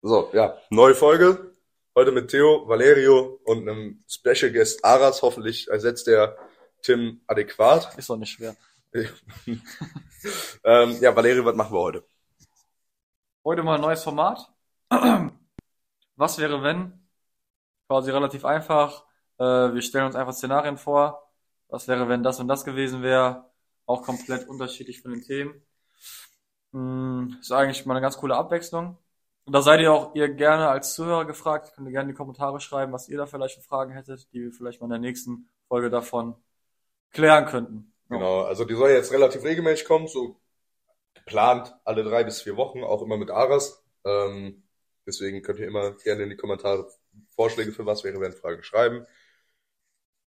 So, ja, neue Folge. Heute mit Theo, Valerio und einem Special Guest Aras. Hoffentlich ersetzt der Tim adäquat. Ist doch nicht schwer. ähm, ja, Valerio, was machen wir heute? Heute mal ein neues Format. Was wäre, wenn? Quasi relativ einfach. Äh, wir stellen uns einfach Szenarien vor. Was wäre, wenn das und das gewesen wäre? Auch komplett unterschiedlich von den Themen. Mm, Ist eigentlich mal eine ganz coole Abwechslung. Und da seid ihr auch ihr gerne als Zuhörer gefragt. Könnt ihr gerne in die Kommentare schreiben, was ihr da vielleicht für Fragen hättet, die wir vielleicht mal in der nächsten Folge davon klären könnten. Genau, also die soll jetzt relativ regelmäßig kommen, so geplant alle drei bis vier Wochen, auch immer mit Aras. Ähm, deswegen könnt ihr immer gerne in die Kommentare Vorschläge für was wäre, wenn Fragen schreiben.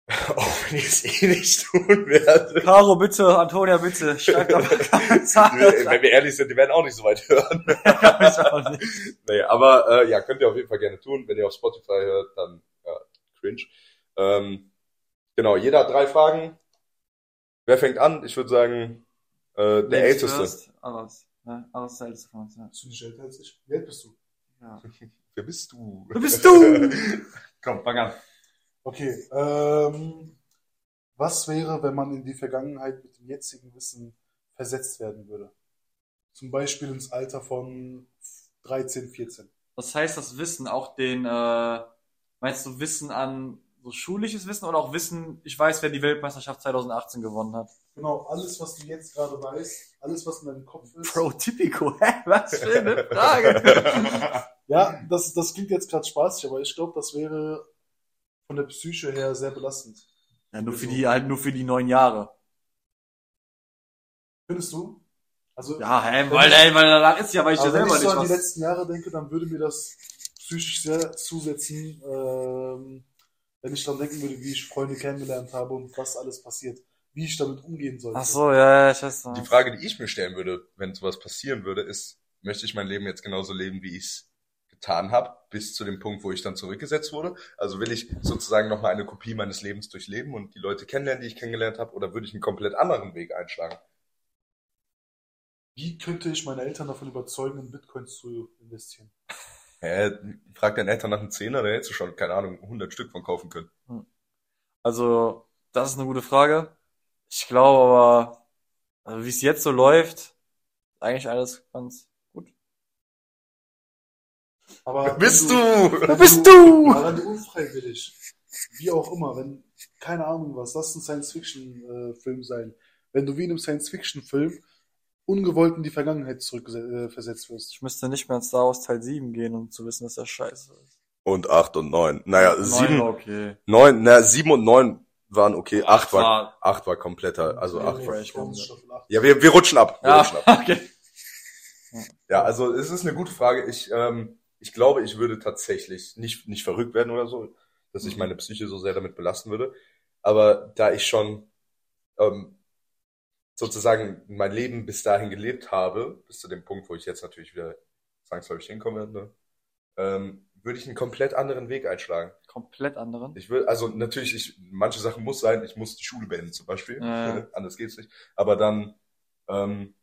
ich es eh nicht tun werde. Caro, bitte, Antonia, bitte, schreibt doch mal Kommentare. Wenn wir ehrlich sind, die werden auch nicht so weit hören. Nicht. nee, aber äh, ja, könnt ihr auf jeden Fall gerne tun. Wenn ihr auf Spotify hört, dann ja, cringe. Ähm, genau, jeder hat drei Fragen. Wer fängt an? Ich würde sagen, äh, der Älteste. first. Aras. Ja, Aras ist der Älteste von uns. Ja. Bist du nicht älter als ich? Wie alt bist du? Ja. Wer bist du? Wer bist du? Komm, fang an. Okay, ähm, was wäre, wenn man in die Vergangenheit mit dem jetzigen Wissen versetzt werden würde? Zum Beispiel ins Alter von 13, 14. Das heißt, das Wissen auch den, äh, meinst du Wissen an so schulisches Wissen oder auch Wissen, ich weiß, wer die Weltmeisterschaft 2018 gewonnen hat? Genau, alles, was du jetzt gerade weißt, alles, was in deinem Kopf ist. Bro, typico, hä? Was für eine Frage. Ja, das, das klingt jetzt gerade spaßig, aber ich glaube, das wäre von der Psyche her sehr belastend. Ja, nur für die, halt nur für die neun Jahre. Findest du? Also, Ja, hä, Wenn weil, ich- ey, weil danach ist ja, weil ich ja aber wenn selber ich so nicht an die letzten Jahre denke, dann würde mir das psychisch sehr zusetzen, ähm, wenn ich dann denken würde, wie ich Freunde kennengelernt habe und was alles passiert, wie ich damit umgehen sollte. Ach so, ja, ja, ich weiß Die noch. Frage, die ich mir stellen würde, wenn sowas passieren würde, ist, möchte ich mein Leben jetzt genauso leben, wie ich es getan habe, bis zu dem Punkt, wo ich dann zurückgesetzt wurde? Also will ich sozusagen nochmal eine Kopie meines Lebens durchleben und die Leute kennenlernen, die ich kennengelernt habe, oder würde ich einen komplett anderen Weg einschlagen? Wie könnte ich meine Eltern davon überzeugen, in Bitcoins zu investieren? Hä, frag deinen Eltern nach einem Zehner, da hättest du schon, keine Ahnung, 100 Stück von kaufen können. Also, das ist eine gute Frage. Ich glaube aber, also wie es jetzt so läuft, eigentlich alles ganz. Aber Wer bist wenn du? wenn bist du? Aber wenn du unfreiwillig, wie auch immer, wenn, keine Ahnung was, lass ein Science-Fiction-Film sein, wenn du wie in einem Science-Fiction-Film ungewollt in die Vergangenheit zurückversetzt wirst. Ich müsste nicht mehr in Star Wars Teil 7 gehen, um zu wissen, dass das scheiße ist. Und acht und neun. Naja, Neun sieben, war okay. neun, na, sieben und neun waren okay. Acht war, war- acht war kompletter, also acht war. Ja, wir, wir rutschen ab. Wir Ja, rutschen ab. okay. Ja, also es ist eine gute Frage. Ich, ähm, ich glaube, ich würde tatsächlich nicht, nicht verrückt werden oder so, dass ich Mhm. meine Psyche so sehr damit belasten würde. Aber da ich schon ähm, sozusagen mein Leben bis dahin gelebt habe, bis zu dem Punkt, wo ich jetzt natürlich wieder zwangsläufig hinkomme, ne, ähm, würde ich einen komplett anderen Weg einschlagen. Komplett anderen. Ich will, also natürlich, ich, manche Sachen muss sein, ich muss die Schule beenden zum Beispiel, ja. anders geht's nicht. Aber dann ähm,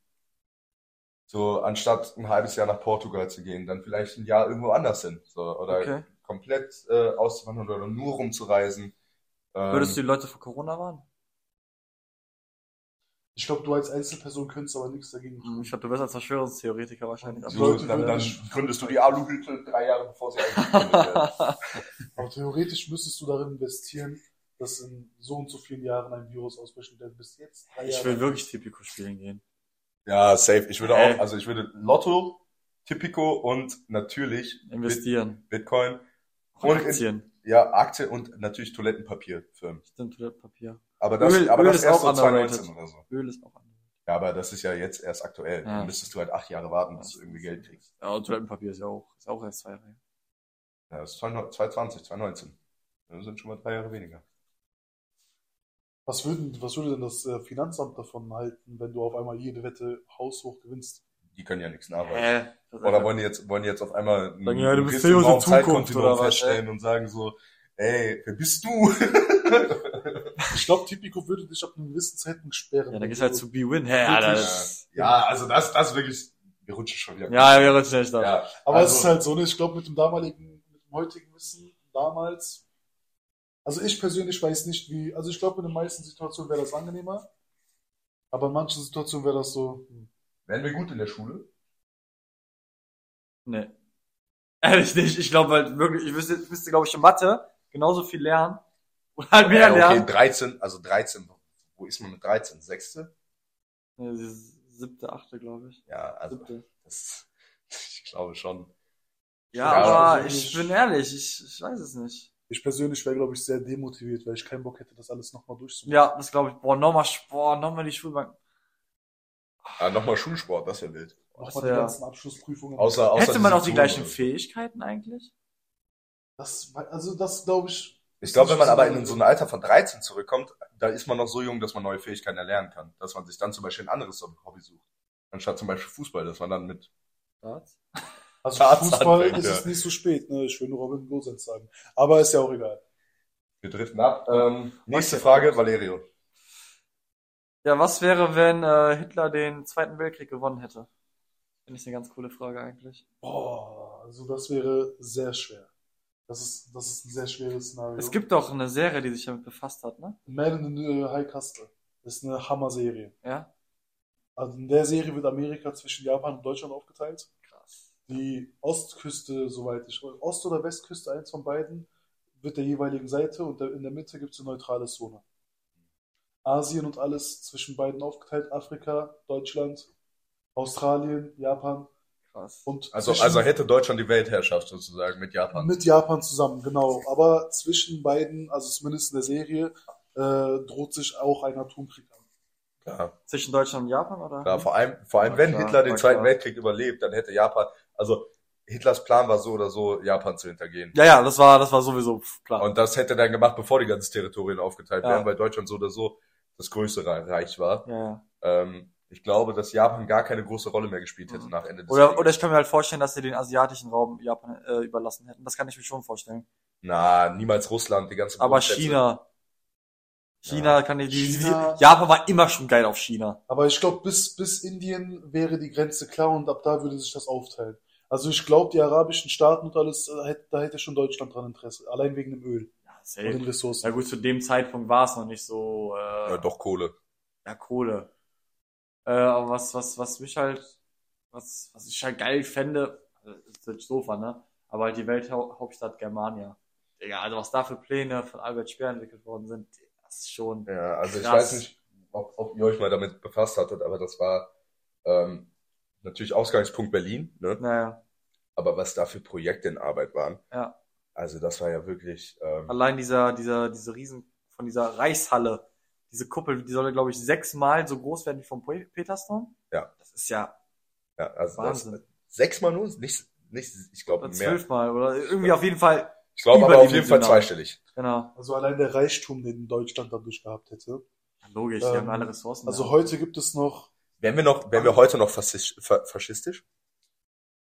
so anstatt ein halbes Jahr nach Portugal zu gehen, dann vielleicht ein Jahr irgendwo anders hin, so oder Okay. komplett äh, auszuwandern oder nur rumzureisen. Ähm, Würdest du die Leute vor Corona warnen? Ich glaube, du als Einzelperson könntest aber nichts dagegen tun. Ich glaube, du bist als Verschwörungstheoretiker wahrscheinlich. Die so, Leute dann, dann gründest du die Aluhütte drei Jahre bevor sie eigentlich gegründet werden. Aber theoretisch müsstest du darin investieren, dass in so und so vielen Jahren ein Virus ausbrechen wird. Bis jetzt drei ich Jahre. will wirklich Typico spielen gehen. Ja, safe. Ich würde Hä? auch, also ich würde Lotto, Tipico und natürlich Investieren. Bit- Bitcoin, Und Und in- Aktien. ja, Aktie und natürlich Toilettenpapierfirmen. Stimmt, Toilettenpapier. Aber das, Öl- aber Öl das ist erst auch so underrated. 2019 oder so. Öl ist auch anders. Ja, aber das ist ja jetzt erst aktuell. Ja. Dann müsstest du halt acht Jahre warten, bis du irgendwie Geld kriegst. Ja, und Toilettenpapier ist ja auch, ist auch erst zwei Jahre. Ja, das ist 2020, 2019. Das sind schon mal drei Jahre weniger. Was, würden, was würde denn das äh, Finanzamt davon halten, wenn du auf einmal jede Wette haushoch gewinnst? Die können ja nichts nachweisen. Ist Oder wollen die jetzt, wollen die jetzt auf einmal einen Sagen, ja, du bist der Raum Zukunft Zeitkontinuum oder was, feststellen und sagen so, ey, wer bist du? Ich glaube, Tipico würde dich ab einem gewissen Zeitpunkt sperren. Ja, dann gehst du halt zu B-Win. Hä, Wirklich? Alter. ja, also das, das wirklich, Wir rutschen schon wieder. Ja, wir rutschen nicht da. ja. Aber also, es ist halt so, ne? Ich glaube, mit dem damaligen, mit dem heutigen Wissen damals, also ich persönlich weiß nicht, wie, also ich glaube, in den meisten Situationen wäre das angenehmer. Aber in manchen Situationen wäre das so, hm. Wären wir gut in der Schule? Nee. Ehrlich nicht. Ich glaube halt wirklich, ich müsste, ich müsste glaube ich, in Mathe genauso viel lernen. Oder halt mehr ja, okay, lernen. 13, also 13. Wo ist man mit 13? Sechste? Nee, siebte, achte, glaube ich. Ja, also Siebte. das, ich glaube schon. Ja, Ja, aber also ich ich- bin ehrlich, ich, ich weiß es nicht. Ich persönlich wäre, glaube ich, sehr demotiviert, weil ich keinen Bock hätte, das alles nochmal durchzumachen. Ja, das glaube ich. Boah, nochmal, boah, nochmal die Schulbank. Ah, nochmal Schulsport, das wäre wild. Nochmal die ganzen Abschlussprüfungen. Außer, außer Hätte man auch die Touren gleichen oder. Fähigkeiten eigentlich? Das, also das glaube ich. Ich glaube, wenn man aber in so ein Alter von 13 zurückkommt, da ist man noch so jung, dass man neue Fähigkeiten erlernen kann. Dass man sich dann zum Beispiel ein anderes Hobby sucht. Anstatt zum Beispiel Fußball, dass man dann mit Was? Also Darts Fußball anfängt, ist ja. es nicht so spät, ne? Ich will nur Robin Gosens sagen. Aber ist ja auch egal. wir driften ab. Ähm, nächste Okay. Frage, Valerio. Ja, was wäre, wenn äh, Hitler den Zweiten Weltkrieg gewonnen hätte? Finde ich eine ganz coole Frage eigentlich. Boah, also das wäre sehr schwer. Das ist, das ist ein sehr schweres Szenario. Es gibt doch eine Serie, die sich damit befasst hat, ne? Man in the High Castle. Das ist eine Hammer-Serie. Ja? Also in der Serie wird Amerika zwischen Japan und Deutschland aufgeteilt. Die Ostküste, soweit ich weiß, Ost- oder Westküste, eins von beiden, wird der jeweiligen Seite und in der Mitte gibt es eine neutrale Zone. Asien und alles zwischen beiden aufgeteilt, Afrika, Deutschland, Australien, Japan Krass. und Also, zwischen- also hätte Deutschland die Weltherrschaft sozusagen mit Japan. mit Japan zusammen, genau. Aber zwischen beiden, also zumindest in der Serie, äh, droht sich auch ein Atomkrieg an. Klar, Zwischen Deutschland und Japan, oder? klar. Vor allem, vor allem Ja, wenn klar, Hitler den ja, Zweiten klar. Weltkrieg überlebt, dann hätte Japan, also Hitlers Plan war so oder so, Japan zu hintergehen. Ja, ja, das war, das war sowieso klar. Und das hätte er dann gemacht, bevor die ganzen Territorien aufgeteilt Ja. wären, weil Deutschland so oder so das größere Reich war. ja, ja. Ähm, ich glaube, dass Japan gar keine große Rolle mehr gespielt hätte Mhm. nach Ende des Oder, Krieges. oder ich kann mir halt vorstellen, dass sie den asiatischen Raum Japan äh, überlassen hätten. Das kann ich mir schon vorstellen. Na, niemals Russland, die ganze Aber Grundsätze. China. China kann ich, die, China- die, Japan war immer schon geil auf China. Aber ich glaube, bis, bis Indien wäre die Grenze klar und ab da würde sich das aufteilen. Also ich glaube, die arabischen Staaten und alles, äh, da hätte schon Deutschland dran Interesse. Allein wegen dem Öl Ja, und den safe. Ressourcen. Ja gut, zu dem Zeitpunkt war es noch nicht so, äh, Ja, doch Kohle. ja, Kohle. Äh, aber was, was, was mich halt, was, was ich halt geil fände, also, ist doof, an, ne? Aber halt die Welthauptstadt Germania. Digga, also was da für Pläne von Albert Speer entwickelt worden sind, das ist schon, Ja, also ich Krass. weiß nicht, ob, ob ihr euch mal damit befasst hattet, aber das war ähm, natürlich Ausgangspunkt Berlin, ne? naja, Aber was da für Projekte in Arbeit waren, ja. also das war ja wirklich, ähm, Allein dieser, dieser, diese Riesen, von dieser Reichshalle, diese Kuppel, die soll, glaube ich, sechsmal so groß werden wie vom Pe- Petersdom. Ja. Das ist ja ja, also das, sechsmal nur, nicht, nicht, ich glaube Oder mehr. zwölfmal oder irgendwie auf jeden Fall, Ich glaube aber auf jeden Fall zweistellig. genau. Also allein der Reichtum, den Deutschland dadurch gehabt hätte. Ja, logisch, die Ähm, haben alle Ressourcen. Also ja. heute gibt es noch, Wären wir noch, wären wir heute noch faschistisch? fa- faschistisch?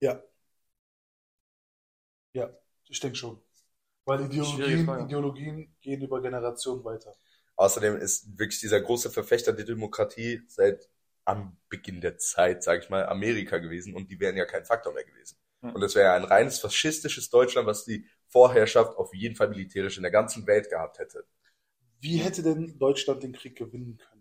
ja. Ja, ich denke schon. Weil Ideologien. Ideologien gehen über Generationen weiter. Außerdem ist wirklich dieser große Verfechter der Demokratie seit am Beginn der Zeit, sage ich mal, Amerika gewesen und die wären ja kein Faktor mehr gewesen. Und es wäre ja ein reines faschistisches Deutschland, was die Vorherrschaft auf jeden Fall militärisch in der ganzen Welt gehabt hätte. Wie hätte denn Deutschland den Krieg gewinnen können?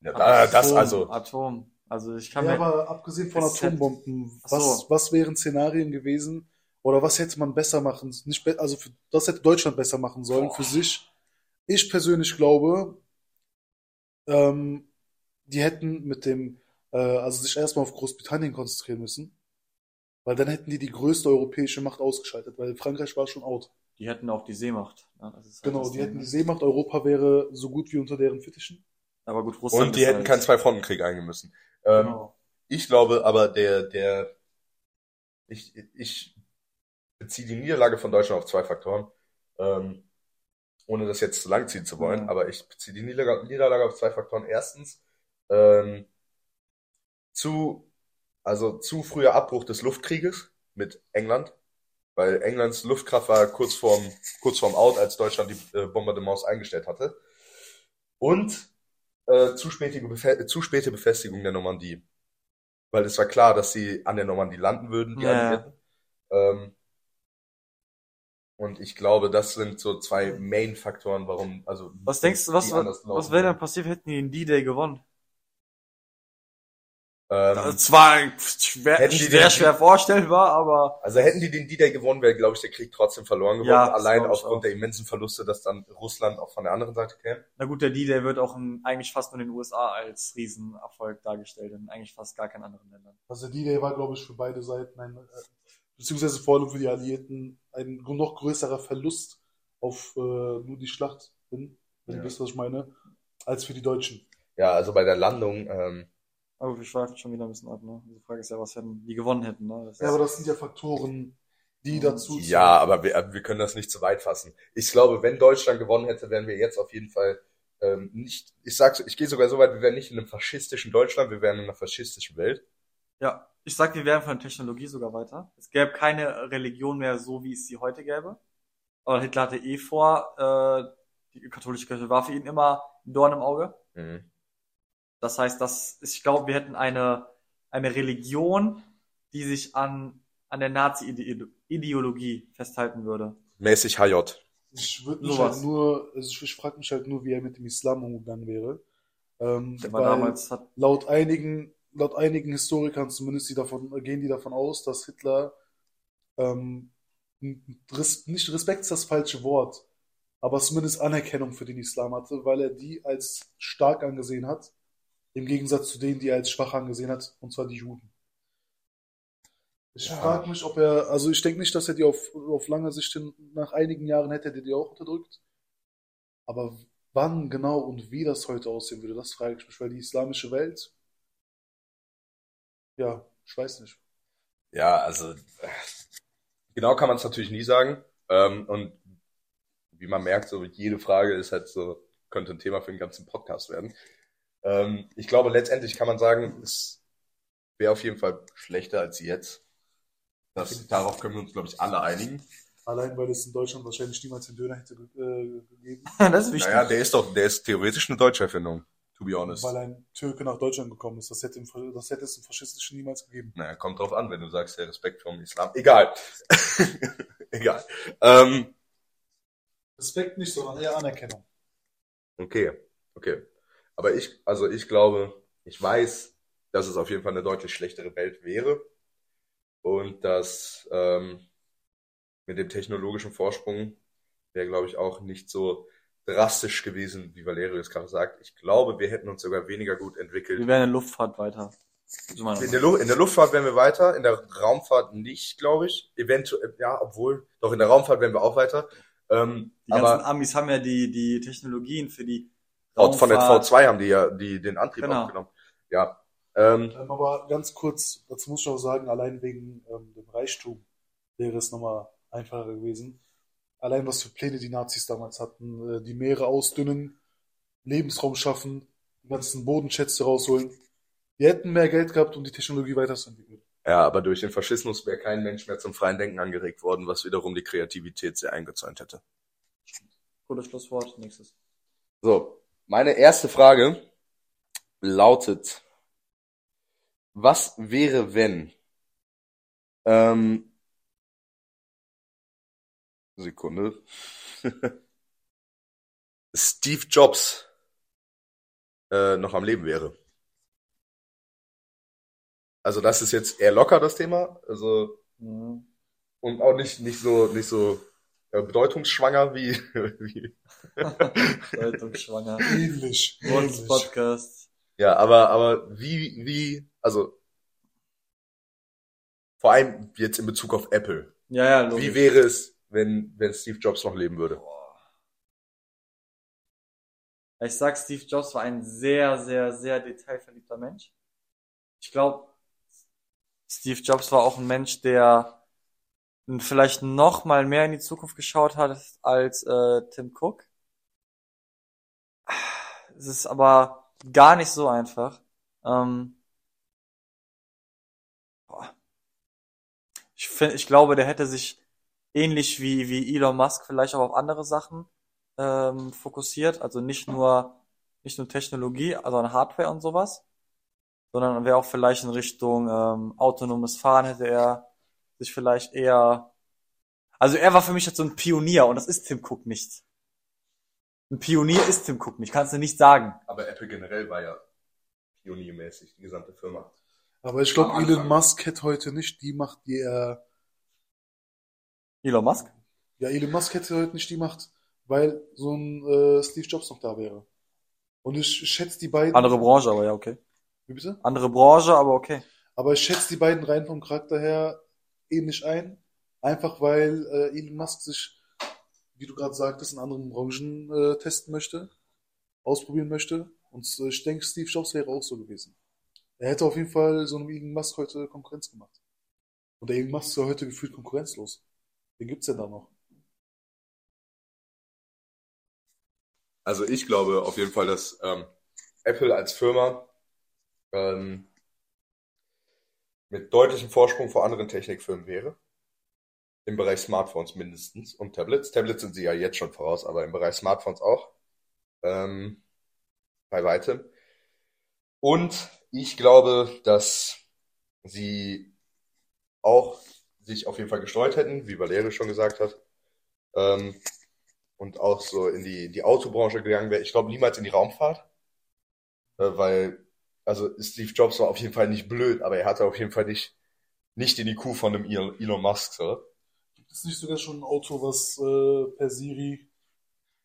Ja, da, das Atom, also, Atom. Also ich kann Ja, mir, aber abgesehen von Atombomben, was, so. was wären Szenarien gewesen? Oder was hätte man besser machen? Nicht be also für, das hätte Deutschland besser machen sollen Boah. für sich. Ich persönlich glaube, ähm, die hätten mit dem, äh, also sich erstmal auf Großbritannien konzentrieren müssen, weil dann hätten die die größte europäische Macht ausgeschaltet, weil Frankreich war schon out. die hätten auch die Seemacht. Ja, das ist halt Genau, das die Ding, hätten ne? die Seemacht, Europa wäre so gut wie unter deren Fittichen. Aber gut, Russland und die hätten halt, keinen Zwei-Fronten-Krieg eingehen müssen. Ähm, Genau. Ich glaube aber, der, der, ich, ich beziehe die Niederlage von Deutschland auf zwei Faktoren, ähm, ohne das jetzt zu lang ziehen zu wollen, Mhm. aber ich beziehe die Niederlage, Niederlage auf zwei Faktoren. Erstens, ähm, zu, also zu früher Abbruch des Luftkrieges mit England, weil Englands Luftkraft war kurz vorm, kurz vorm Out, als Deutschland die äh, Bombardements eingestellt hatte. Und äh, zu, spätige Befe zu späte Befestigung der Normandie. weil es war klar, dass sie an der Normandie landen würden, die Ja. Alliierten. Ähm, und ich glaube, das sind so zwei Main-Faktoren, warum, also. Was denkst du, was, was, wäre würden. passiert, hätten die den D-Day gewonnen? Ähm, Das war schwer, den- schwer vorstellbar, aber also hätten die den D-Day gewonnen, wäre, glaube ich, der Krieg trotzdem verloren geworden. Ja, allein aufgrund der immensen Verluste, dass dann Russland auch von der anderen Seite käme. na gut, der D-Day wird auch in, eigentlich fast nur in den USA als Riesenerfolg dargestellt, in eigentlich fast gar keinen anderen Ländern. Also der D-Day war, glaube ich, für beide Seiten ein, äh, beziehungsweise vor allem für die Alliierten, ein noch größerer Verlust auf äh, nur die Schlacht hin, wenn Ja. du wisst, was ich meine, als für die Deutschen. Ja, also bei der Landung, ähm, Aber wir schweifen schon wieder ein bisschen ab, ne? Die Frage ist ja, was hätten die gewonnen hätten, ne? Das Ja, aber das sind ja Faktoren, die dazu Ja, aber wir, wir können das nicht zu weit fassen. Ich glaube, wenn Deutschland gewonnen hätte, wären wir jetzt auf jeden Fall ähm, nicht, ich sag's, ich gehe sogar so weit, wir wären nicht in einem faschistischen Deutschland, wir wären in einer faschistischen Welt. Ja, ich sag, wir wären von der Technologie sogar weiter. Es gäbe keine Religion mehr so, wie es sie heute gäbe. Aber Hitler hatte eh vor, äh, die katholische Kirche war für ihn immer ein Dorn im Auge. Mhm. Das heißt, das ich glaube, wir hätten eine, eine Religion, die sich an, an der Nazi-Ideologie festhalten würde. Mäßig HJ. Ich würde mich Sowas. halt nur, also ich, ich frage mich halt nur, wie er mit dem Islam umgegangen wäre. Ähm, Der war weil damals, hat, laut einigen, laut einigen Historikern zumindest, die davon, gehen die davon aus, dass Hitler ähm, res, nicht Respekt ist das falsche Wort, aber zumindest Anerkennung für den Islam hatte, weil er die als stark angesehen hat, im Gegensatz zu denen, die er als schwach angesehen hat, und zwar die Juden. Ich Ja. frage mich, ob er, also ich denke nicht, dass er die auf, auf lange Sicht hin, nach einigen Jahren hätte er die auch unterdrückt. Aber wann genau und wie das heute aussehen würde, das frage ich mich, weil die islamische Welt, ja, ich weiß nicht. Ja, also äh, genau kann man es natürlich nie sagen. Ähm, und wie man merkt, so jede Frage ist halt so, könnte ein Thema für den ganzen Podcast werden. Ähm, ich glaube, letztendlich kann man sagen, es wäre auf jeden Fall schlechter als jetzt. Das, darauf können wir uns, glaube ich, alle einigen. Allein weil es in Deutschland wahrscheinlich niemals den Döner hätte äh, gegeben, das ist wichtig. Naja, der ist doch, der ist theoretisch eine deutsche Erfindung, to be honest. weil ein Türke nach Deutschland gekommen ist. Das hätte, im, das hätte es im Faschistischen niemals gegeben. Naja, kommt drauf an, wenn du sagst, der Respekt vom Islam. Egal. Egal. Ähm, Respekt nicht, sondern eher Anerkennung. Okay, okay. Aber ich, also ich glaube, ich weiß, dass es auf jeden Fall eine deutlich schlechtere Welt wäre und dass ähm, mit dem technologischen Vorsprung wäre, glaube ich, auch nicht so drastisch gewesen, wie Valerio es gerade sagt. Ich glaube, wir hätten uns sogar weniger gut entwickelt. Wir wären in der Luftfahrt weiter. In der, Lu in der Luftfahrt wären wir weiter, in der Raumfahrt nicht, glaube ich. Eventuell, ja, obwohl, doch in der Raumfahrt wären wir auch weiter. Ähm, Die ganzen Amis haben ja die, die Technologien für die von der Raumfahrt. V2 haben die ja die, den Antrieb Genau. aufgenommen. Ja. Ähm, Ähm, aber ganz kurz, dazu muss ich auch sagen, allein wegen ähm, dem Reichtum wäre es nochmal einfacher gewesen. Allein was für Pläne die Nazis damals hatten, äh, die Meere ausdünnen, Lebensraum schaffen, die ganzen Bodenschätze rausholen. Die hätten mehr Geld gehabt, um die Technologie weiterzuentwickeln. ja, aber durch den Faschismus wäre kein Mensch mehr zum freien Denken angeregt worden, was wiederum die Kreativität sehr eingezäunt hätte. Gutes Schlusswort. Nächstes. So, meine erste Frage lautet, was wäre, wenn ähm, Sekunde Steve Jobs äh, noch am Leben wäre? Also das ist jetzt eher locker das Thema, also Mhm. und auch nicht nicht so nicht so bedeutungsschwanger wie, wie Bedeutungsschwanger. Ähnlich. Podcast. Ja, aber, aber wie, wie, also vor allem jetzt in Bezug auf Apple. Ja, ja, logisch. Wie wäre es, wenn, wenn Steve Jobs noch leben würde? Ich sag, Steve Jobs war ein sehr, sehr, sehr detailverliebter Mensch. Ich glaube, Steve Jobs war auch ein Mensch, der vielleicht noch mal mehr in die Zukunft geschaut hat als äh, Tim Cook. Es ist aber gar nicht so einfach. Ähm, ich finde, ich glaube, der hätte sich ähnlich wie wie Elon Musk vielleicht auch auf andere Sachen ähm, fokussiert, also nicht nur nicht nur Technologie, also an Hardware und sowas. sondern wäre auch vielleicht in Richtung ähm, autonomes Fahren hätte er sich vielleicht eher. Also er war für mich jetzt so ein Pionier und das ist Tim Cook nicht. Ein Pionier ist Tim Cook nicht, kannst du nicht sagen. Aber Apple generell war ja pioniermäßig, die gesamte Firma. Aber ich glaube. Elon Musk hätte heute nicht die Macht, die er. Elon Musk? Ja, Elon Musk hätte heute nicht die Macht, weil so ein äh, Steve Jobs noch da wäre. Und ich schätze die beiden. Andere Branche, aber ja, okay. Wie bitte? Andere Branche, aber okay. Aber ich schätze die beiden rein vom Charakter her ähnlich ein. Einfach weil äh, Elon Musk sich, wie du gerade sagtest, in anderen Branchen äh, testen möchte, ausprobieren möchte. Und äh, ich denke, Steve Jobs wäre auch so gewesen. Er hätte auf jeden Fall so einem Elon Musk heute Konkurrenz gemacht. Und der Elon Musk ist ja heute gefühlt konkurrenzlos. Wen gibt's denn da noch? Also ich glaube auf jeden Fall, dass ähm, Apple als Firma ähm, mit deutlichem Vorsprung vor anderen Technikfirmen wäre. Im Bereich Smartphones mindestens und Tablets. Tablets sind sie ja jetzt schon voraus, aber im Bereich Smartphones auch. Ähm, bei weitem. Und ich glaube, dass sie auch sich auf jeden Fall gestreut hätten, wie Valerio schon gesagt hat. Ähm, und auch so in die, die Autobranche gegangen wäre. Ich glaube niemals in die Raumfahrt, äh, weil, also Steve Jobs war auf jeden Fall nicht blöd, aber er hatte auf jeden Fall nicht, nicht in die Kuh von einem Elon Musk, so. Gibt es nicht sogar schon ein Auto, was äh, per Siri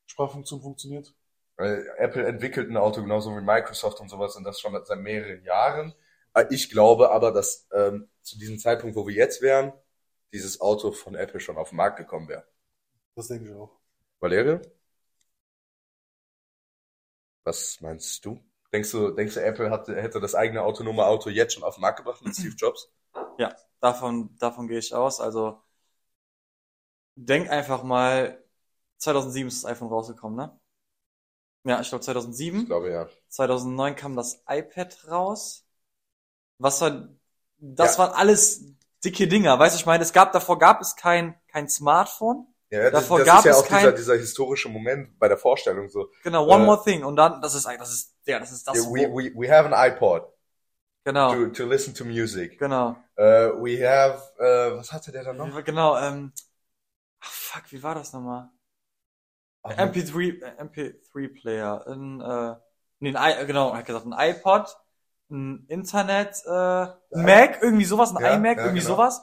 Sprachfunktion funktioniert? Apple entwickelt ein Auto genauso wie Microsoft und sowas und das schon seit mehreren Jahren. Äh, Ich glaube aber, dass ähm, zu diesem Zeitpunkt, wo wir jetzt wären, dieses Auto von Apple schon auf den Markt gekommen wäre. Das denke ich auch. Valerie? Was meinst du? Denkst du, denkst du, Apple hatte, hätte das eigene autonome Auto jetzt schon auf den Markt gebracht mit Steve Jobs? Ja, davon, davon gehe ich aus. Also, denk einfach mal, 2007 ist das iPhone rausgekommen, ne? Ja, ich glaube Ich 2007. glaube ja. 2009 kam das iPad raus. Was war, das Ja. waren alles dicke Dinger. Weißt du, ich meine, es gab, davor gab es kein, kein Smartphone. Ja, das, Davor das gab ist ja es auch dieser, kein- dieser historische Moment bei der Vorstellung so. Genau, one Äh, more thing. Und dann, das ist, das ist, ja, das ist das. Yeah, we, we, we have an iPod genau, to, to listen to music. genau. Uh, we have, uh, was hatte der da noch? Genau, ähm, ach, fuck, wie war das nochmal? Ach, MP3, äh, MP3-Player, ein, äh, nee, ein, I, genau, hat gesagt, ein iPod, ein Internet, äh, ein Mac, irgendwie sowas, ein Ja, iMac, ja, irgendwie genau. sowas.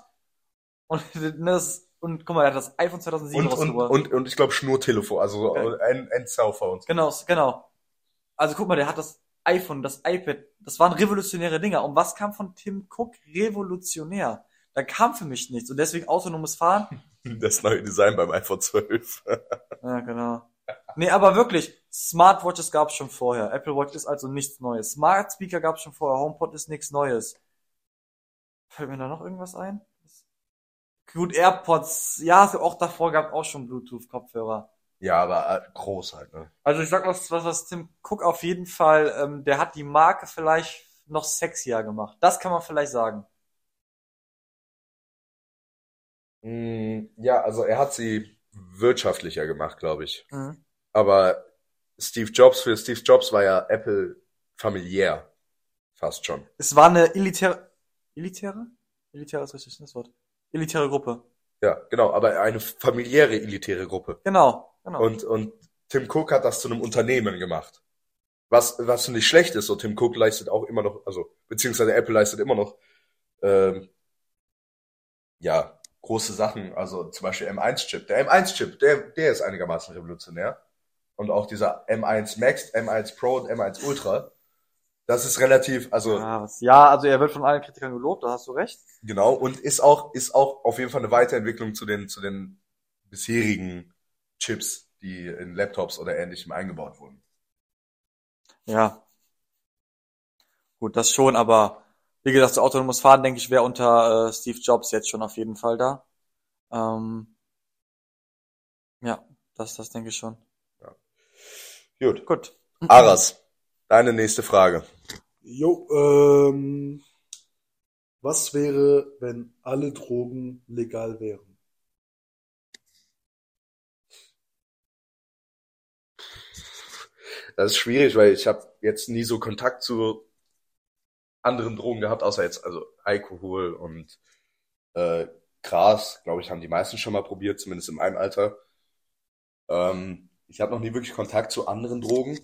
Und das, und guck mal, er hat das iPhone 2007 und, und, und, und ich glaube Schnurtelefon, also Okay. ein, ein Cellphone. Genau, genau. Also guck mal, der hat das iPhone, das iPad, das waren revolutionäre Dinger. Und was kam von Tim Cook? Revolutionär. Da kam für mich nichts. Und deswegen autonomes Fahren. Das neue Design beim iPhone 12. Ja, genau. Nee, aber wirklich, Smartwatches gab es schon vorher. Apple Watch ist also nichts Neues. Smart Speaker gab es schon vorher. HomePod ist nichts Neues. Fällt mir da noch irgendwas ein? Gut, AirPods, ja, auch davor gab auch schon Bluetooth-Kopfhörer. Ja, aber äh, groß halt, ne? Also ich sag was, was, was Tim Cook auf jeden Fall, ähm, der hat die Marke vielleicht noch sexier gemacht. Das kann man vielleicht sagen. Mm, Ja, also er hat sie wirtschaftlicher gemacht, glaube ich. Mhm. Aber Steve Jobs, für Steve Jobs war ja Apple familiär. Fast schon. Es war eine elitäre, elitäre? Elitäre ist richtig, das Wort. Elitäre Gruppe. Ja, genau, aber eine familiäre elitäre Gruppe. Genau, genau. Und, und Tim Cook hat das zu einem Unternehmen gemacht. Was, was nicht schlecht ist, so Tim Cook leistet auch immer noch, also, beziehungsweise Apple leistet immer noch, ähm, ja, große Sachen, also zum Beispiel M1-Chip. Der M1-Chip, der, der ist einigermaßen revolutionär. Und auch dieser M1 Max, M1 Pro und M1 Ultra. Das ist relativ, also, Ja, was- ja, also er wird von allen Kritikern gelobt, da hast du recht. Genau, und ist auch, ist auch auf jeden Fall eine Weiterentwicklung zu den, zu den bisherigen Chips, die in Laptops oder ähnlichem eingebaut wurden. Ja. Gut, das schon, aber wie gesagt, so autonomes Fahren, denke ich, wäre unter äh, Steve Jobs jetzt schon auf jeden Fall da. Ähm, ja, das, das denke ich schon. Gut. Gut. Aras, deine nächste Frage. Jo, ähm, was wäre, wenn alle Drogen legal wären? Das ist schwierig, weil ich habe jetzt nie so Kontakt zu anderen Drogen gehabt, außer jetzt also Alkohol und äh, Gras, glaube ich, haben die meisten schon mal probiert, zumindest in meinem Alter. Ähm, ich habe noch nie wirklich Kontakt zu anderen Drogen.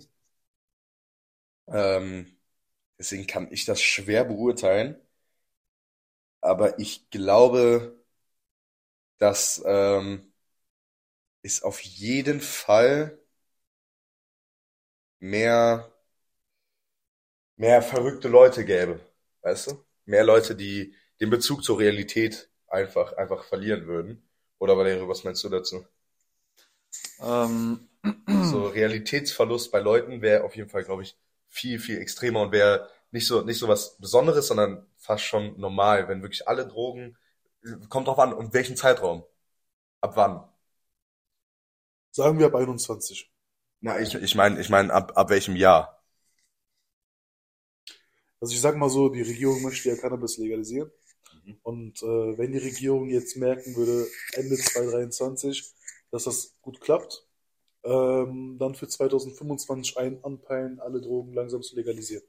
Ähm, deswegen kann ich das schwer beurteilen. Aber ich glaube, dass ähm, es auf jeden Fall mehr, mehr verrückte Leute gäbe. Weißt du? Mehr Leute, die den Bezug zur Realität einfach, einfach verlieren würden. Oder Valerio, was meinst du dazu? Ähm, So Realitätsverlust bei Leuten wäre auf jeden Fall, glaube ich, viel, viel extremer und wäre nicht so, nicht so was Besonderes, sondern fast schon normal, wenn wirklich alle Drogen, kommt drauf an, und welchen Zeitraum? Ab wann? Sagen wir ab 21. Na, ich, ich meine, ich meine, ab, ab welchem Jahr? Also ich sag mal so, die Regierung möchte ja Cannabis legalisieren. Mhm. Und äh, wenn die Regierung jetzt merken würde, Ende 2023, dass das gut klappt, ähm, dann für 2025 ein anpeilen, alle Drogen langsam zu legalisieren.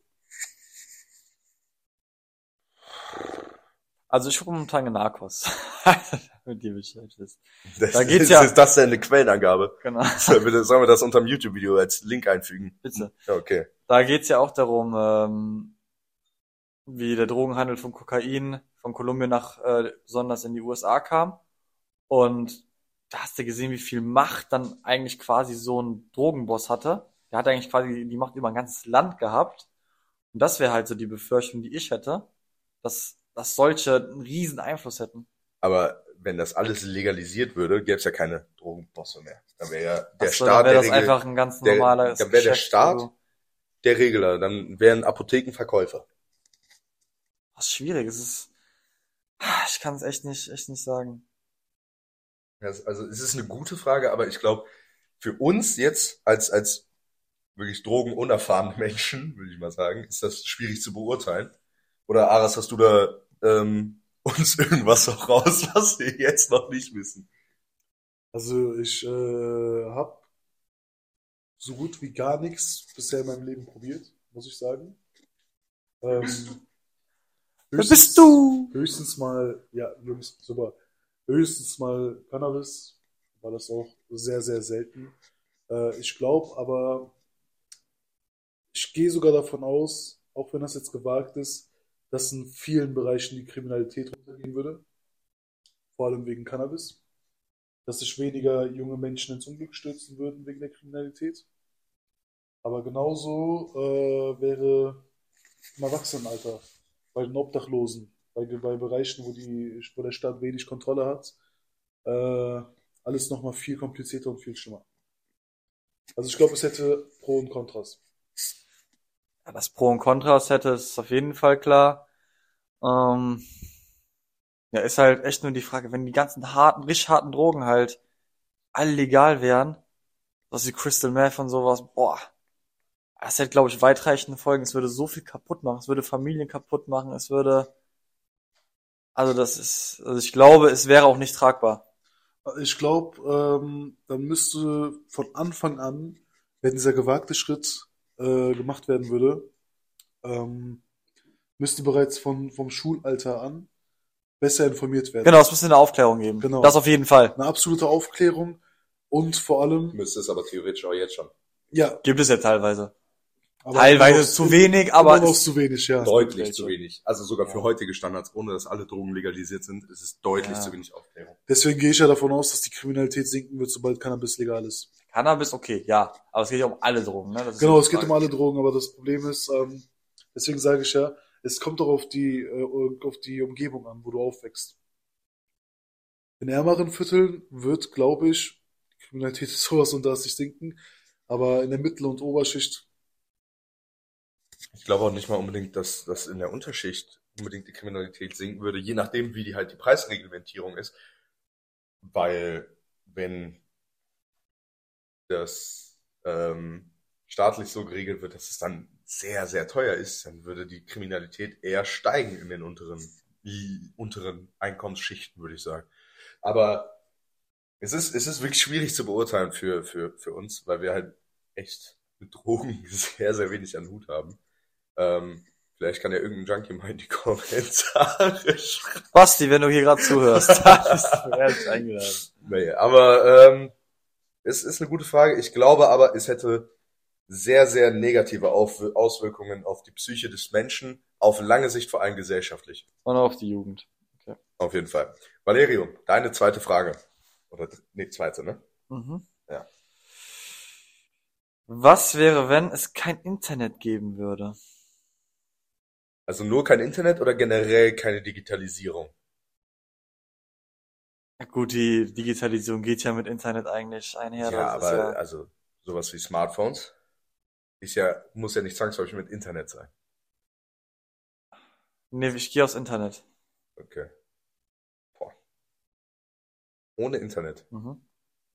Also ich gucke momentan Narcos. Mit Bescheid wisst. Das, Da geht's ist, ja- ist das denn eine Quellenangabe? Genau. Bitte, sollen wir das unter dem YouTube-Video als Link einfügen? Bitte. Okay. Da geht's ja auch darum, ähm, wie der Drogenhandel von Kokain von Kolumbien nach äh, besonders in die USA kam. Und da hast du gesehen, wie viel Macht dann eigentlich quasi so ein Drogenboss hatte. Der hat eigentlich quasi die Macht über ein ganzes Land gehabt. Und das wäre halt so die Befürchtung, die ich hätte, dass, dass solche einen riesen Einfluss hätten. Aber wenn das alles legalisiert würde, gäbe es ja keine Drogenbosse mehr. Dann wäre ja der Ach so, Staat dann wäre der das Regel, einfach ein ganz normales dann wäre der Staat- also- der Regler. Dann wären Apotheken Verkäufer. Das ist schwierig. Es ist, ich kann es echt nicht, echt nicht sagen. Also es ist eine gute Frage, aber ich glaube, für uns jetzt als, als wirklich drogenunerfahrene Menschen, würde ich mal sagen, ist das schwierig zu beurteilen. Oder Aras, hast du da ähm, uns irgendwas auch raus, was wir jetzt noch nicht wissen? Also ich äh, habe so gut wie gar nichts bisher in meinem Leben probiert, muss ich sagen. Ähm, Wer bist du? Höchstens mal, ja, Jungs, super. Höchstens mal Cannabis, war das auch sehr, sehr selten. Äh, ich glaube aber, ich gehe sogar davon aus, auch wenn das jetzt gewagt ist, dass in vielen Bereichen die Kriminalität runtergehen würde. Vor allem wegen Cannabis. Dass sich weniger junge Menschen ins Unglück stürzen würden wegen der Kriminalität. Aber genauso äh, wäre im Erwachsenenalter bei den Obdachlosen, bei, bei Bereichen, wo, die, wo der Staat wenig Kontrolle hat, äh, alles nochmal viel komplizierter und viel schlimmer. Also ich glaube, es hätte Pro und Kontras. Ja, das Pro und Kontras hätte ist auf jeden Fall klar. Ähm, ja, ist halt echt nur die Frage, wenn die ganzen harten, richtig harten Drogen halt alle legal wären, was wie Crystal Meth und sowas, boah, das hätte, glaube ich, weitreichende Folgen. Es würde so viel kaputt machen. Es würde Familien kaputt machen. Es würde, also das ist, also ich glaube, es wäre auch nicht tragbar. Ich glaube, ähm, dann müsste von Anfang an, wenn dieser gewagte Schritt äh, gemacht werden würde, ähm, müsste bereits von, vom Schulalter an besser informiert werden. Genau, es müsste eine Aufklärung geben. Genau. Das auf jeden Fall. Eine absolute Aufklärung und vor allem, Müsste es aber theoretisch auch jetzt schon. ja, Gibt es ja teilweise. aber Teilweise noch- zu wenig, aber immer noch zu wenig, ja. Deutlich zu wenig. Also sogar für Ja. heutige Standards, ohne dass alle Drogen legalisiert sind, ist es deutlich Ja. zu wenig Aufklärung. Deswegen gehe ich ja davon aus, dass die Kriminalität sinken wird, sobald Cannabis legal ist. Cannabis, okay, ja. Aber es geht ja um alle Drogen, ne? Das Genau, es geht um alle Drogen, aber das Problem ist, ähm, deswegen sage ich ja, es kommt doch auf die, äh, auf die Umgebung an, wo du aufwächst. In ärmeren Vierteln wird, glaube ich, die Kriminalität ist sowas und da sich sinken, aber in der Mittel- und Oberschicht, Ich glaube auch nicht mal unbedingt, dass, dass in der Unterschicht unbedingt die Kriminalität sinken würde, je nachdem, wie die halt die Preisreglementierung ist. Weil wenn das ähm, staatlich so geregelt wird, dass es dann sehr, sehr teuer ist, dann würde die Kriminalität eher steigen in den unteren, die unteren Einkommensschichten, würde ich sagen. Aber es ist, es ist wirklich schwierig zu beurteilen für, für, für uns, weil wir halt echt mit Drogen sehr, sehr wenig an Hut haben. Ähm, Vielleicht kann ja irgendein Junkie mal in die Kommentare schreiben. Basti, wenn du hier gerade zuhörst, dann bist du eingeladen. Nee, aber ähm, es ist eine gute Frage. Ich glaube aber, es hätte sehr, sehr negative Auf Auswirkungen auf die Psyche des Menschen, auf lange Sicht vor allem gesellschaftlich. Und auf die Jugend. Auf jeden Fall. Valerio, deine zweite Frage. Oder nee, zweite, ne? Mhm. Ja. Was wäre, wenn es kein Internet geben würde? Also nur kein Internet oder generell keine Digitalisierung? Ja gut, die Digitalisierung geht ja mit Internet eigentlich einher. Ja, aber ja, also sowas wie Smartphones ist ja, muss ja nicht zwangsläufig mit Internet sein. nee, ich gehe aufs Internet. Okay. Boah. Ohne Internet. Mhm.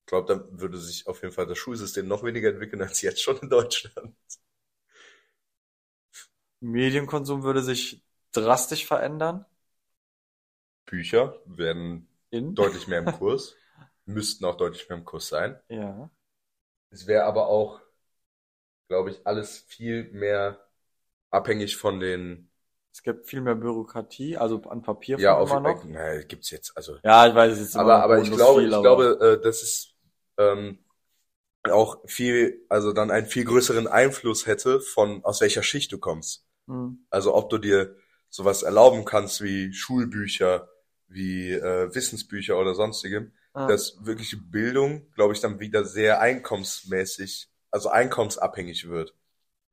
Ich glaube, dann würde sich auf jeden Fall das Schulsystem noch weniger entwickeln als jetzt schon in Deutschland. Medienkonsum würde sich drastisch verändern. Bücher werden In? deutlich mehr im Kurs, müssten auch deutlich mehr im Kurs sein. Ja. Es wäre aber auch, glaube ich, alles viel mehr abhängig von den, Es gibt viel mehr Bürokratie, also an Papier ja, auf, immer noch. na, gibt's jetzt, also, Ja, ich weiß es jetzt aber, aber ich glaube, viel, ich glaube, äh, dass es ähm, auch viel, also dann einen viel größeren Einfluss hätte von aus welcher Schicht du kommst. Hm. Also ob du dir sowas erlauben kannst wie Schulbücher, wie äh, Wissensbücher oder sonstigem, Ja. dass wirkliche Bildung, glaube ich, dann wieder sehr einkommensmäßig, also einkommensabhängig wird.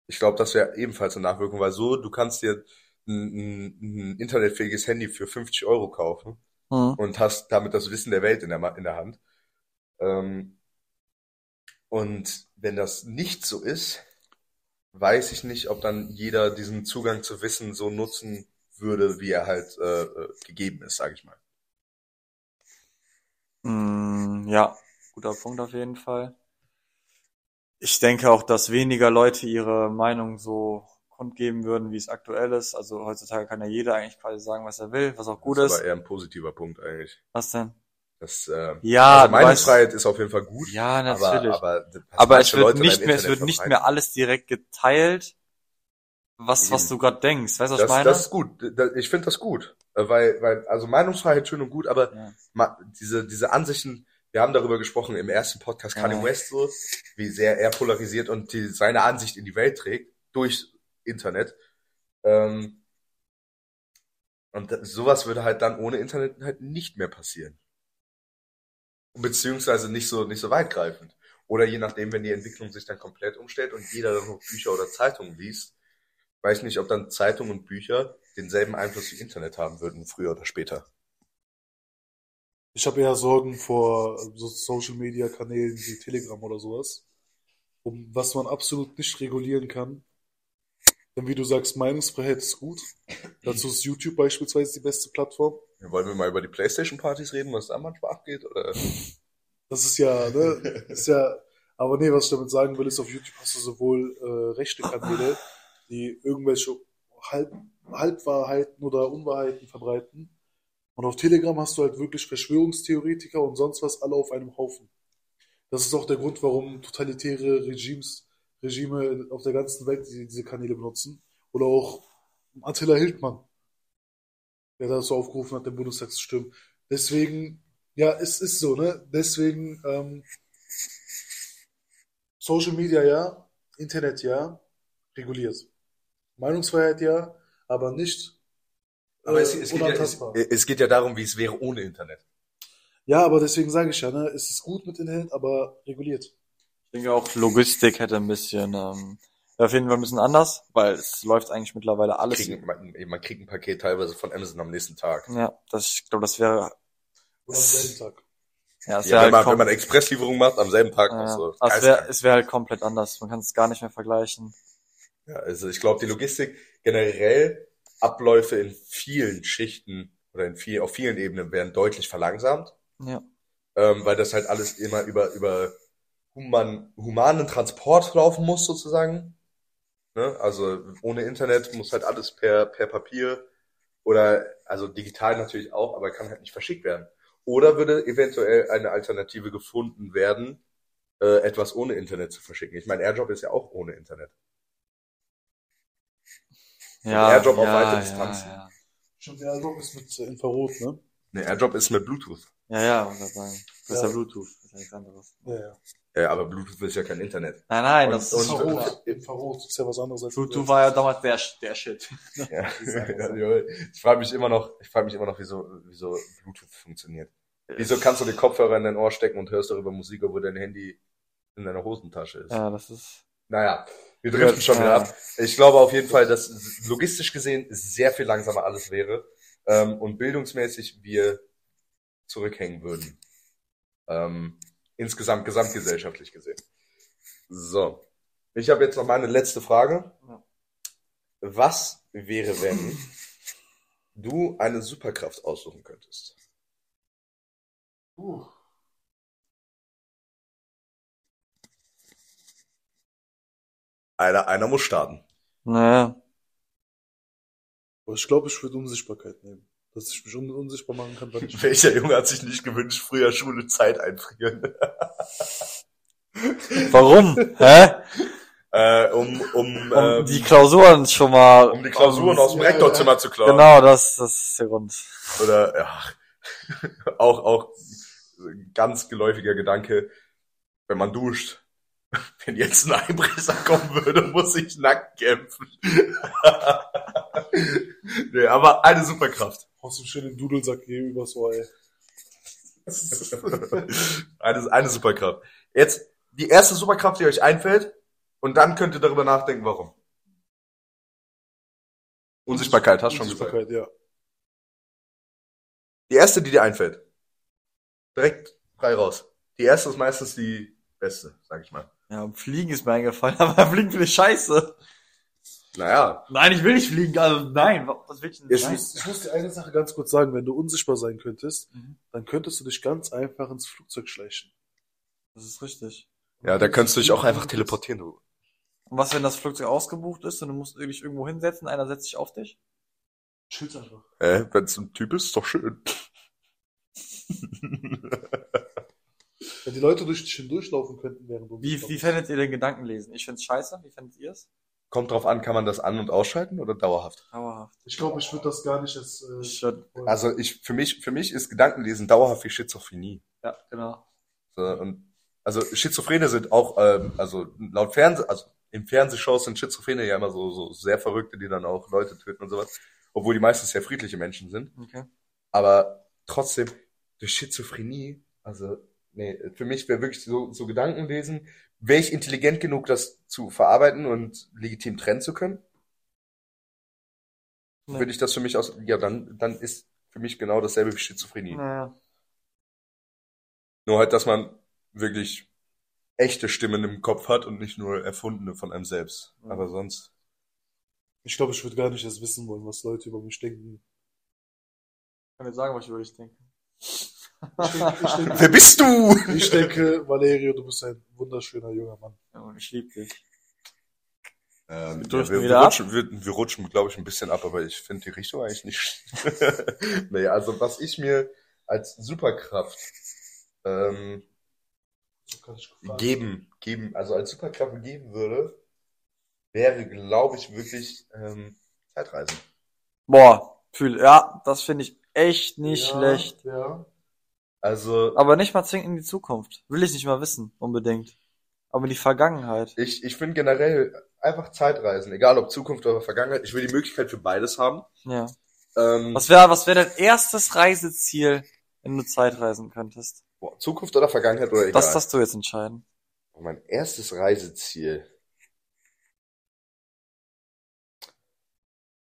Ich glaube, das wäre ebenfalls eine Nachwirkung, weil so, du kannst dir ein, ein, ein internetfähiges Handy für 50 Euro kaufen Hm. und hast damit das Wissen der Welt in der, in der Hand. Ähm, und wenn das nicht so ist, weiß ich nicht, ob dann jeder diesen Zugang zu Wissen so nutzen würde, wie er halt äh, äh, gegeben ist, sage ich mal. Hm, ja, guter Punkt auf jeden Fall. Ich denke auch, dass weniger Leute ihre Meinung so kundgeben würden, wie es aktuell ist. Also heutzutage kann ja jeder eigentlich quasi sagen, was er will, was auch gut das ist. ist aber eher ein positiver Punkt eigentlich. Was denn? Das, äh, Ja, also Meinungsfreiheit ist auf jeden Fall gut. Ja, aber, natürlich. aber, was Aber es wird nicht mehr, es wird nicht mehr alles direkt geteilt, was, was du gerade denkst. Weißt du, was Das, ich meine? das ist gut. Ich finde das gut. Äh, Weil, weil, also Meinungsfreiheit schön und gut, aber Ja. ma- diese, diese Ansichten, wir haben darüber gesprochen im ersten Podcast, Kanye Ja. West so, wie sehr er polarisiert und die, seine Ansicht in die Welt trägt, durch Internet. Ähm, und sowas würde halt dann ohne Internet halt nicht mehr passieren. Beziehungsweise nicht so, nicht so weitgreifend. Oder je nachdem, wenn die Entwicklung sich dann komplett umstellt und jeder dann noch Bücher oder Zeitungen liest, weiß nicht, ob dann Zeitungen und Bücher denselben Einfluss wie Internet haben würden, früher oder später. Ich habe eher Sorgen vor so Social Media Kanälen wie Telegram oder sowas, um was man absolut nicht regulieren kann. Denn wie du sagst, Meinungsfreiheit ist gut. Dazu ist YouTube beispielsweise die beste Plattform. Wollen wir mal über die Playstation-Partys reden, was da manchmal abgeht? Oder? Das ist ja, ne, ist ja, aber nee, was ich damit sagen will, ist, auf YouTube hast du sowohl äh, rechte Kanäle, die irgendwelche Halb, Halbwahrheiten oder Unwahrheiten verbreiten. Und auf Telegram hast du halt wirklich Verschwörungstheoretiker und sonst was alle auf einem Haufen. Das ist auch der Grund, warum totalitäre Regimes, Regime auf der ganzen Welt die, diese Kanäle benutzen. Oder auch Attila Hildmann, der dazu aufgerufen hat, den Bundestag zu stürmen. Deswegen, ja, es ist so, ne? Deswegen, ähm, Social Media ja, Internet ja, reguliert. Meinungsfreiheit ja, aber nicht Aber äh, es, es, geht ja, es, unantastbar. es geht ja darum, wie es wäre ohne Internet. Ja, aber deswegen sage ich ja, ne, es ist gut mit Internet, aber reguliert. Ich denke auch, Logistik hätte ein bisschen, ähm, auf jeden Fall ein bisschen anders, weil es läuft eigentlich mittlerweile alles. Kriegen, man, man kriegt ein Paket teilweise von Amazon am nächsten Tag. Ja, das, ich glaube, das wäre, Oder am selben Tag. ja, es Ja, wenn, man, halt wenn man Expresslieferung macht, am selben Tag noch ja, so. also es wäre, Geisteskrank. es wäre halt komplett anders. Man kann es gar nicht mehr vergleichen. Ja, also ich glaube, die Logistik generell Abläufe in vielen Schichten oder in viel, auf vielen Ebenen werden deutlich verlangsamt, Ja. ähm, weil das halt alles immer über, über human, humanen Transport laufen muss, sozusagen. Ne? Also ohne Internet muss halt alles per, per Papier oder, also digital natürlich auch, aber kann halt nicht verschickt werden. Oder würde eventuell eine Alternative gefunden werden, äh, etwas ohne Internet zu verschicken. Ich meine, Airjob ist ja auch ohne Internet. Ja, Airdrop auf ja, weite ja, Distanzen. Ja, Stimmt, der Airdrop ist mit äh, Infrarot, ne? Ne, AirDrop ist mit Bluetooth. ja, ja muss ich sagen. Das ist ja Ja. Bluetooth, das ist ja nichts anderes. Ja, ja. Ja, aber Bluetooth ist ja kein Internet. Nein, nein, Und- das und- ist schon klar. Infrarot, Infrarot ist ja was anderes als Bluetooth war ja damals der, der Shit. Ja, ja, ja. ich frage mich immer noch, ich frage mich immer noch, wieso, wieso Bluetooth funktioniert. Wieso kannst du den Kopfhörer in dein Ohr stecken und hörst darüber Musik, obwohl dein Handy in deiner Hosentasche ist? Ja, das ist. Naja, wir driften schon wieder ab. Ich glaube auf jeden Fall, dass logistisch gesehen sehr viel langsamer alles wäre ähm, und bildungsmäßig wir zurückhängen würden. Ähm, insgesamt, gesamtgesellschaftlich gesehen. So, ich habe jetzt noch mal eine letzte Frage. Was wäre, wenn du eine Superkraft aussuchen könntest? Uh. Einer, einer muss starten. Naja. Aber ich glaube, ich würde Unsichtbarkeit nehmen. Dass ich mich un unsichtbar machen kann, wenn ich Welcher Junge hat sich nicht gewünscht, früher Schule Zeit einfrieren? Warum? Hä? äh, um, um, Um ähm, die Klausuren schon mal. um die Klausuren aus dem Rektorzimmer zu klauen. Genau, das, das ist der Grund. Oder ja, auch auch ganz geläufiger Gedanke, wenn man duscht. Wenn jetzt ein Einbrecher kommen würde, muss ich nackt kämpfen. nee, aber eine Superkraft. aus dem schönen Dudelsack hier übers Ohr, ey. eine, eine Superkraft. Jetzt die erste Superkraft, die euch einfällt, und dann könnt ihr darüber nachdenken, warum. Unsichtbarkeit, hast du schon gesagt. Unsichtbarkeit, ja. Die erste, die dir einfällt. Direkt frei raus. Die erste ist meistens die beste, sag ich mal. Ja, um Fliegen ist mir eingefallen, aber Fliegen finde ich scheiße. Naja, Nein, ich will nicht fliegen, also nein, was will ich denn? Ich Nein. muss, ich muss dir eine Sache ganz kurz sagen. Wenn du unsichtbar sein könntest, Mhm. dann könntest du dich ganz einfach ins Flugzeug schleichen. Das ist richtig. ja, da könntest du dich auch einfach teleportieren, du. Und was, wenn das Flugzeug ausgebucht ist und du musst dich irgendwo hinsetzen, einer setzt sich auf dich? Chillst einfach. Äh, wenn's ein Typ ist, ist doch schön. Wenn die Leute durch dich hindurchlaufen könnten, während du Wie, wie fändet ihr den Gedankenlesen? Ich find's scheiße, wie fändet ihr es? Kommt drauf an, kann man das an- und ausschalten oder dauerhaft? Dauerhaft. Ich glaube, ich würde das gar nicht als... Äh, Ich würd, Also ich, für mich, für mich ist Gedankenlesen dauerhaft wie Schizophrenie. ja, genau. So, und, also Schizophrene sind auch, ähm, also laut Fernseh, also in Fernsehshows sind Schizophrene ja immer so, so sehr Verrückte, die dann auch Leute töten und sowas. Obwohl die meistens sehr friedliche Menschen sind. Okay. Aber trotzdem, durch Schizophrenie, also, nee, für mich wäre wirklich so, so Gedankenlesen, wäre ich intelligent genug, das zu verarbeiten und legitim trennen zu können? Nee. Würde ich das für mich aus, ja, dann, dann ist für mich genau dasselbe wie Schizophrenie. Naja. Nur halt, dass man wirklich echte Stimmen im Kopf hat und nicht nur erfundene von einem selbst. Mhm. Aber sonst. Ich glaube, ich würde gar nicht erst wissen wollen, was Leute über mich denken. Ich kann dir sagen, was ich über dich denke. Denke, denke, Wer bist du? ich denke Valerio, du bist ein wunderschöner junger Mann. Ja, und ich liebe dich. Ähm, Wir ja, wir, wir rutschen, wir, wir rutschen, glaube ich, ein bisschen ab, aber ich finde die Richtung eigentlich nicht. nee, also was ich mir als Superkraft ähm, So geben, geben, also als Superkraft geben würde, wäre, glaube ich, wirklich ähm, Zeitreisen. Boah, fühl, ja, das finde ich echt nicht ja, schlecht. Ja. Also Aber nicht mal zwingend in die Zukunft. Will ich nicht mal wissen, unbedingt. Aber in die Vergangenheit. ich, ich finde generell einfach Zeitreisen, egal ob Zukunft oder Vergangenheit, ich will die Möglichkeit für beides haben. Ja. Ähm, Was wäre, was wäre dein erstes Reiseziel, wenn du Zeitreisen könntest? boah, Zukunft oder Vergangenheit oder egal. Das darfst du jetzt entscheiden. Mein erstes Reiseziel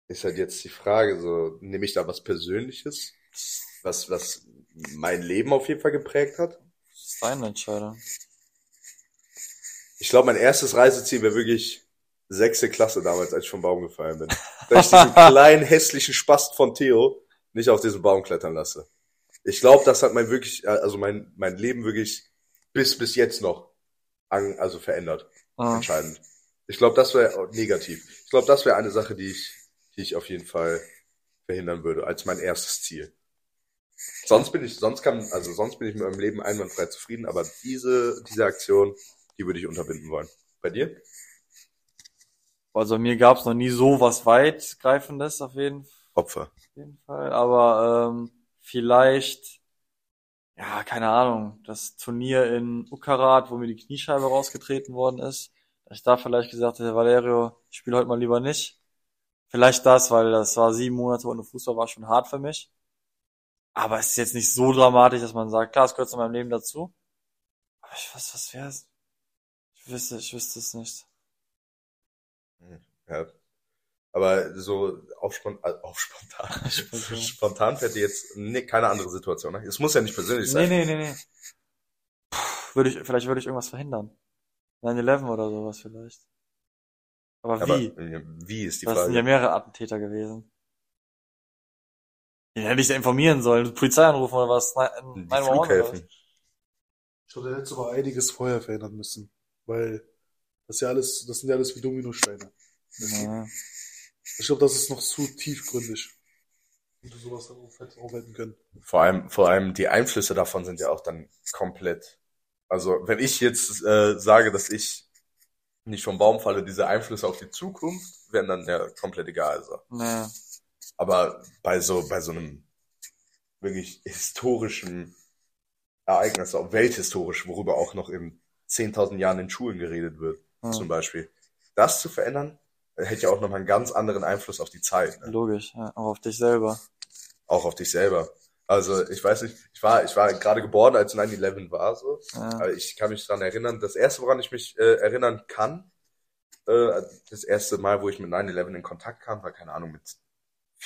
ist halt jetzt die Frage, so nehme ich da was Persönliches, was was mein Leben auf jeden Fall geprägt hat. Das ist deine Entscheidung. Ich glaube, mein erstes Reiseziel wäre wirklich sechste Klasse damals, als ich vom Baum gefallen bin. Da ich diesen kleinen hässlichen Spast von Theo nicht auf diesen Baum klettern lasse. Ich glaube, das hat mein wirklich, also mein mein Leben wirklich bis bis jetzt noch an, also verändert. Ah. entscheidend. Ich glaube, das wäre negativ. Ich glaube, das wäre eine Sache, die ich, die ich auf jeden Fall verhindern würde, als mein erstes Ziel. Sonst bin ich, sonst kann, also sonst bin ich mit meinem Leben einwandfrei zufrieden, aber diese, diese Aktion, die würde ich unterbinden wollen. Bei dir? Also mir gab es noch nie so was weitgreifendes auf jeden, Opfer. auf jeden Fall. Aber ähm, vielleicht, ja, keine Ahnung, das Turnier in Ukarat, wo mir die Kniescheibe rausgetreten worden ist, dass ich da vielleicht gesagt hätte, Valerio, ich spiele heute mal lieber nicht. Vielleicht das, weil das war sieben Monate ohne Fußball, war schon hart für mich. Aber es ist jetzt nicht so dramatisch, dass man sagt, klar, es gehört zu meinem Leben dazu. Aber ich weiß, was wär's? Ich wüsste, ich wüsste es nicht. Ja. Aber so auf, äh, auf spontan. Spontan. spontan fällt dir jetzt nee, keine andere Situation. Ne? Es muss ja nicht persönlich Nee, sein. nee, nee, nee. Puh, würde ich, vielleicht würde ich irgendwas verhindern. 9-11 oder sowas vielleicht. Aber Aber wie? wie ist die Das sind ja Frage? mehrere Attentäter gewesen. Die hätte ich ja informieren sollen, Polizei anrufen oder was? Nein, Die nein, oder was? Flughäfen. Ich glaube, der hätte aber einiges vorher verändern müssen. Weil das ist ja alles, das sind ja alles wie Dominosteine. Ja. Ich glaube, das ist noch zu tiefgründig. Und du sowas darauf hättest aufhalten können. Vor allem, vor allem die Einflüsse davon sind ja auch dann komplett. Also wenn ich jetzt äh, sage, dass ich nicht vom Baum falle, diese Einflüsse auf die Zukunft wären dann ja komplett egal. Also. Nee. Aber bei so, bei so einem wirklich historischen Ereignis, auch welthistorisch, worüber auch noch in 10.000 Jahren in Schulen geredet wird, Ja. zum Beispiel, das zu verändern, hätte ja auch nochmal einen ganz anderen Einfluss auf die Zeit. Ne? Logisch, ja, aber auf dich selber. Auch auf dich selber. Also ich weiß nicht, ich war, ich war gerade geboren, als 9-11 war so. Ja. Aber ich kann mich dran erinnern, das erste, woran ich mich äh, erinnern kann, äh, das erste Mal, wo ich mit 9-11 in Kontakt kam, war keine Ahnung, mit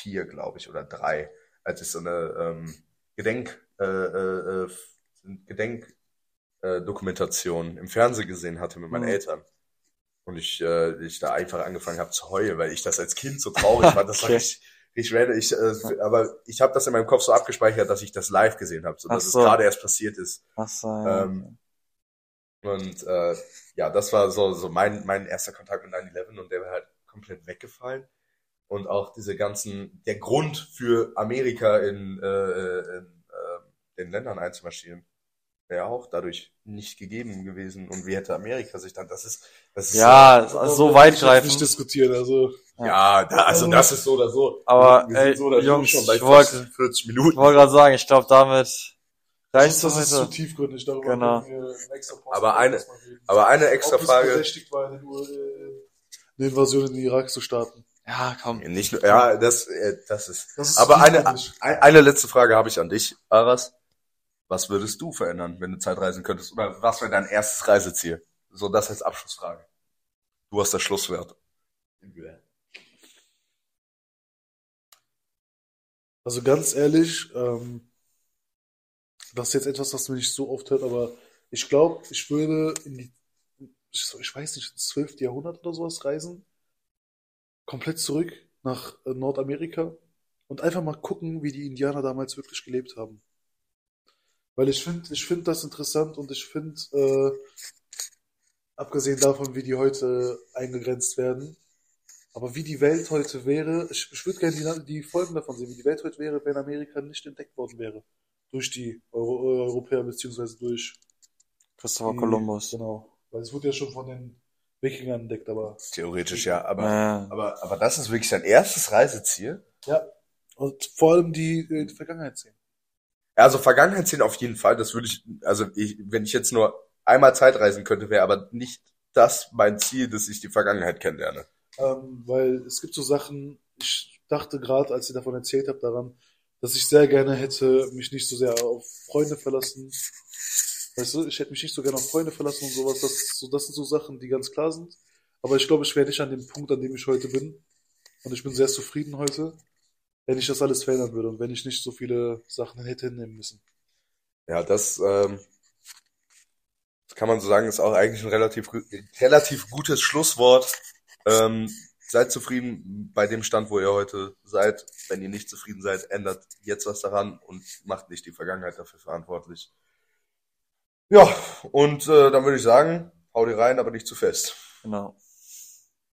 vier, glaube ich, oder drei, als ich so eine ähm, Gedenk, äh, äh, äh, Gedenk äh, Dokumentation im Fernsehen gesehen hatte mit meinen Mhm. Eltern. Und ich, äh, ich da einfach angefangen habe zu heulen, weil ich das als Kind so traurig fand. Das war richtig, richtig random. Ich, äh, aber ich habe das in meinem Kopf so abgespeichert, dass ich das live gesehen habe, so Ach dass so. es gerade erst passiert ist. Ach so, ja. Ähm, Und äh, ja, das war so, so mein, mein erster Kontakt mit 9-11 und der war halt komplett weggefallen. Und auch diese ganzen, der Grund für Amerika in, äh, in äh, den Ländern einzumarschieren, wäre auch dadurch nicht gegeben gewesen. Und wie hätte Amerika sich dann, das ist, das ist ja, Also, also so das weitgreifend. nicht diskutieren, also. so, ja, da, also das ist so oder so. Aber, Wir sind ey, so oder so Jungs, schon bei ich wollte- fast 40 Ich Minuten. wollte gerade sagen, ich glaube, damit reicht das es ist zu heute. tiefgründig, darüber Genau. Aber eine-. Aber eine extra Ob es Frage. berechtigt war, äh, eine Invasion in den Irak zu starten. Ja, komm. Nicht nur, ja, das, äh, das ist. Das ist Aber eine, eine letzte Frage habe ich an dich, Aras. Was würdest du verändern, wenn du Zeitreisen könntest? Oder was wäre dein erstes Reiseziel? So, das als Abschlussfrage. Du hast das Schlusswort. Also ganz ehrlich, ähm, das ist jetzt etwas, was mir nicht so oft hört, aber ich glaube, ich würde in die, ich, ich weiß nicht, ins 12. Jahrhundert oder sowas reisen, komplett zurück nach äh, Nordamerika und einfach mal gucken, wie die Indianer damals wirklich gelebt haben. Weil ich finde, ich finde das interessant und ich finde, äh, abgesehen davon, wie die heute eingegrenzt werden, aber wie die Welt heute wäre, ich, ich würde gerne die, die Folgen davon sehen, wie die Welt heute wäre, wenn Amerika nicht entdeckt worden wäre. Durch die Euro, Europäer, beziehungsweise durch Christopher die, Columbus. Genau. Weil es wurde ja schon von den Wikingern entdeckt, aber Theoretisch ja, aber, Ja. aber, aber das ist wirklich dein erstes Reiseziel? ja. Und vor allem die, äh, die Vergangenheit sehen. Ja, Also Vergangenheitsziel auf jeden Fall, das würde ich, also ich, wenn ich jetzt nur einmal Zeitreisen könnte, wäre aber nicht das mein Ziel, dass ich die Vergangenheit kennenlerne. Ähm, weil es gibt so Sachen, ich dachte gerade, als ihr davon erzählt habt, daran, dass ich sehr gerne hätte mich nicht so sehr auf Freunde verlassen. Weißt du, ich hätte mich nicht so gerne auf Freunde verlassen und sowas. Das, so, das sind so Sachen, die ganz klar sind. Aber ich glaube, ich wäre nicht an dem Punkt, an dem ich heute bin. Und ich bin sehr zufrieden heute, wenn ich das alles verändern würde und wenn ich nicht so viele Sachen hätte hinnehmen müssen. Ja, das, ähm, kann man so sagen, ist auch eigentlich ein relativ, relativ gutes Schlusswort. Ähm, seid zufrieden bei dem Stand, wo ihr heute seid. Wenn ihr nicht zufrieden seid, ändert jetzt was daran und macht nicht die Vergangenheit dafür verantwortlich. Ja, und äh, dann würde ich sagen, hau dir rein, aber nicht zu fest. Genau.